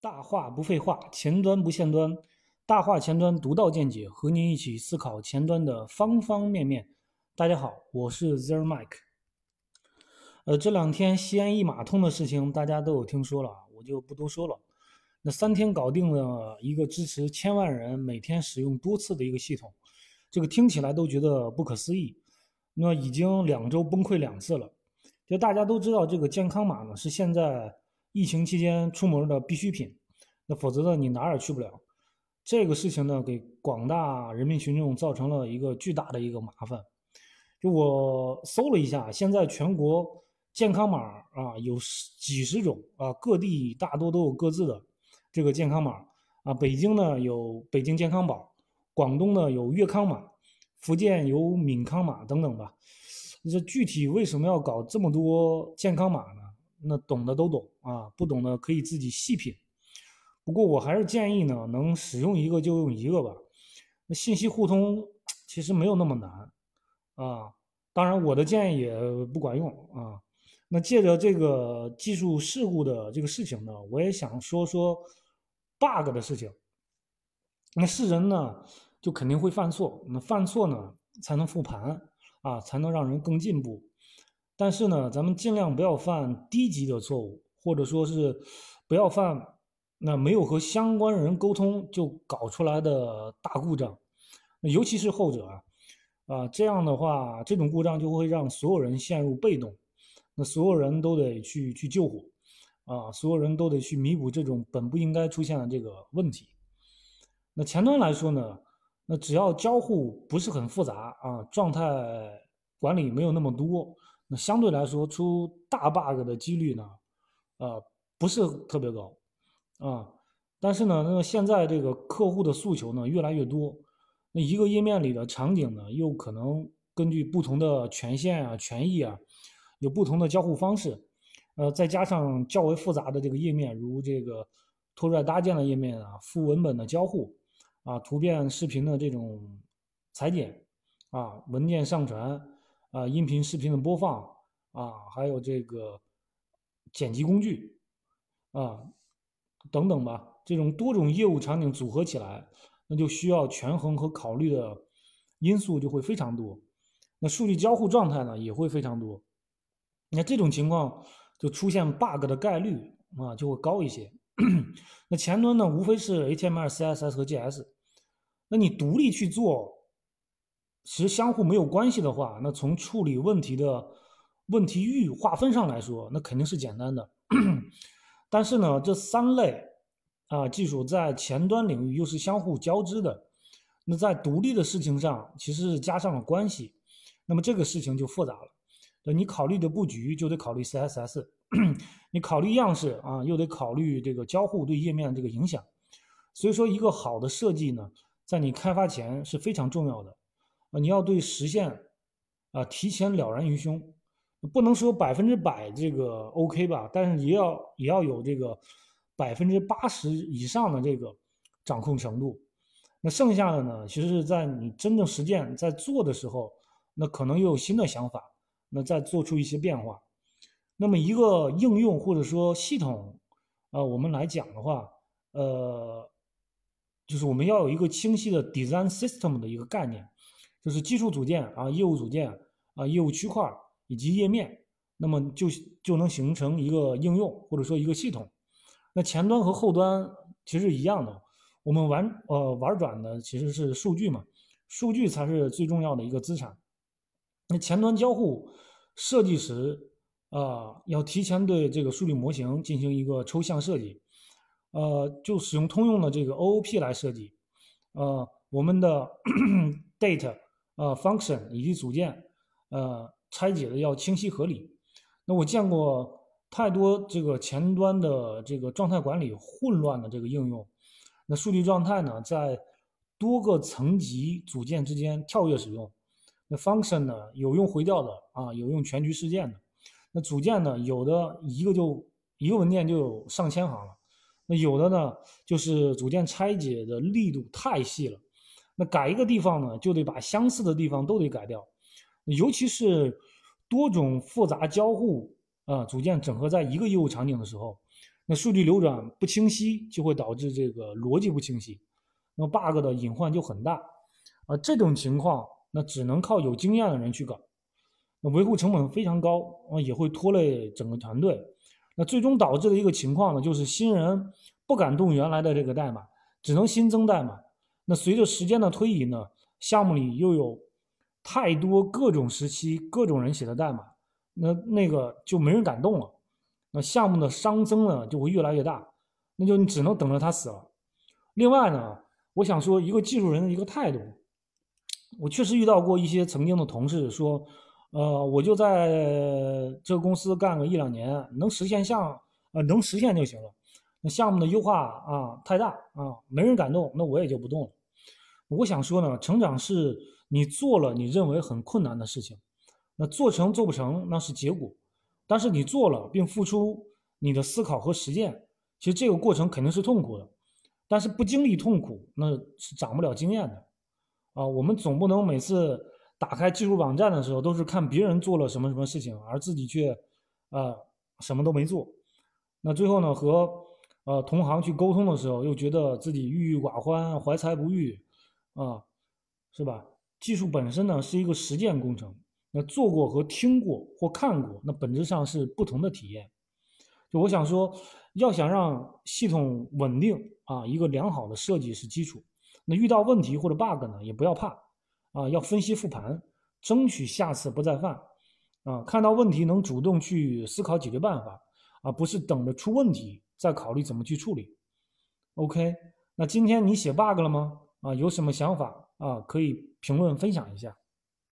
大话不废话，前端不限端，大话前端独到见解，和您一起思考前端的方方面面。大家好，我是 Zero Mike。呃，这两天西安一码通的事情大家都有听说了，我就不多说了。那三天搞定了一个支持千万人每天使用多次的一个系统，这个听起来都觉得不可思议。那已经两周崩溃两次了。就大家都知道，这个健康码呢是现在疫情期间出门的必需品，那否则呢你哪儿也去不了。这个事情呢给广大人民群众造成了一个巨大的一个麻烦。就我搜了一下，现在全国健康码啊有几十种啊，各地大多都有各自的这个健康码啊。北京呢有北京健康宝，广东呢有粤康码，福建有闽康码等等吧。这具体为什么要搞这么多健康码呢？那懂的都懂啊，不懂的可以自己细品。不过我还是建议呢，能使用一个就用一个吧。那信息互通其实没有那么难啊。当然，我的建议也不管用啊。那借着这个技术事故的这个事情呢，我也想说说 bug 的事情。那是人呢，就肯定会犯错，那犯错呢才能复盘。啊，才能让人更进步。但是呢，咱们尽量不要犯低级的错误，或者说是不要犯那没有和相关人沟通就搞出来的大故障。那尤其是后者啊，啊，这样的话，这种故障就会让所有人陷入被动。那所有人都得去去救火，啊，所有人都得去弥补这种本不应该出现的这个问题。那前端来说呢？那只要交互不是很复杂啊，状态管理没有那么多，那相对来说出大 bug 的几率呢，呃，不是特别高啊。但是呢，那个现在这个客户的诉求呢越来越多，那一个页面里的场景呢又可能根据不同的权限啊、权益啊，有不同的交互方式，呃，再加上较为复杂的这个页面，如这个拖拽搭建的页面啊、副文本的交互。啊，图片、视频的这种裁剪，啊，文件上传，啊，音频、视频的播放，啊，还有这个剪辑工具，啊，等等吧，这种多种业务场景组合起来，那就需要权衡和考虑的因素就会非常多，那数据交互状态呢也会非常多，那这种情况就出现 bug 的概率啊就会高一些。那前端呢，无非是 HTML、CSS 和 JS。那你独立去做，其实相互没有关系的话，那从处理问题的问题域划分上来说，那肯定是简单的。但是呢，这三类啊技术在前端领域又是相互交织的。那在独立的事情上，其实是加上了关系。那么这个事情就复杂了。那你考虑的布局就得考虑 CSS，你考虑样式啊，又得考虑这个交互对页面这个影响。所以说，一个好的设计呢。在你开发前是非常重要的，你要对实现，啊，提前了然于胸，不能说百分之百这个 OK 吧，但是也要也要有这个百分之八十以上的这个掌控程度。那剩下的呢，其实是在你真正实践在做的时候，那可能又有新的想法，那再做出一些变化。那么一个应用或者说系统，啊，我们来讲的话，呃。就是我们要有一个清晰的 design system 的一个概念，就是基础组件啊、业务组件啊、业务区块以及页面，那么就就能形成一个应用或者说一个系统。那前端和后端其实一样的，我们玩呃玩转的其实是数据嘛，数据才是最重要的一个资产。那前端交互设计时啊，要提前对这个数据模型进行一个抽象设计。呃，就使用通用的这个 OOP 来设计，呃，我们的 data 呃 function 以及组件呃拆解的要清晰合理。那我见过太多这个前端的这个状态管理混乱的这个应用，那数据状态呢在多个层级组件之间跳跃使用，那 function 呢有用回调的啊，有用全局事件的，那组件呢有的一个就一个文件就有上千行了。那有的呢，就是组件拆解的力度太细了，那改一个地方呢，就得把相似的地方都得改掉，尤其是多种复杂交互啊组件整合在一个业务场景的时候，那数据流转不清晰，就会导致这个逻辑不清晰，那么 bug 的隐患就很大。啊，这种情况那只能靠有经验的人去搞，那维护成本非常高啊，也会拖累整个团队。那最终导致的一个情况呢，就是新人不敢动原来的这个代码，只能新增代码。那随着时间的推移呢，项目里又有太多各种时期各种人写的代码，那那个就没人敢动了。那项目的熵增呢就会越来越大，那就你只能等着它死了。另外呢，我想说一个技术人的一个态度，我确实遇到过一些曾经的同事说。呃，我就在这个公司干个一两年，能实现项，呃，能实现就行了。那项目的优化啊太大啊，没人敢动，那我也就不动了。我想说呢，成长是你做了你认为很困难的事情，那做成做不成那是结果，但是你做了并付出你的思考和实践，其实这个过程肯定是痛苦的，但是不经历痛苦那是长不了经验的。啊，我们总不能每次。打开技术网站的时候，都是看别人做了什么什么事情，而自己却，呃，什么都没做。那最后呢，和呃同行去沟通的时候，又觉得自己郁郁寡欢、怀才不遇，啊，是吧？技术本身呢是一个实践工程，那做过和听过或看过，那本质上是不同的体验。就我想说，要想让系统稳定啊，一个良好的设计是基础。那遇到问题或者 bug 呢，也不要怕。啊，要分析复盘，争取下次不再犯。啊，看到问题能主动去思考解决办法，而不是等着出问题再考虑怎么去处理。OK，那今天你写 bug 了吗？啊，有什么想法啊？可以评论分享一下。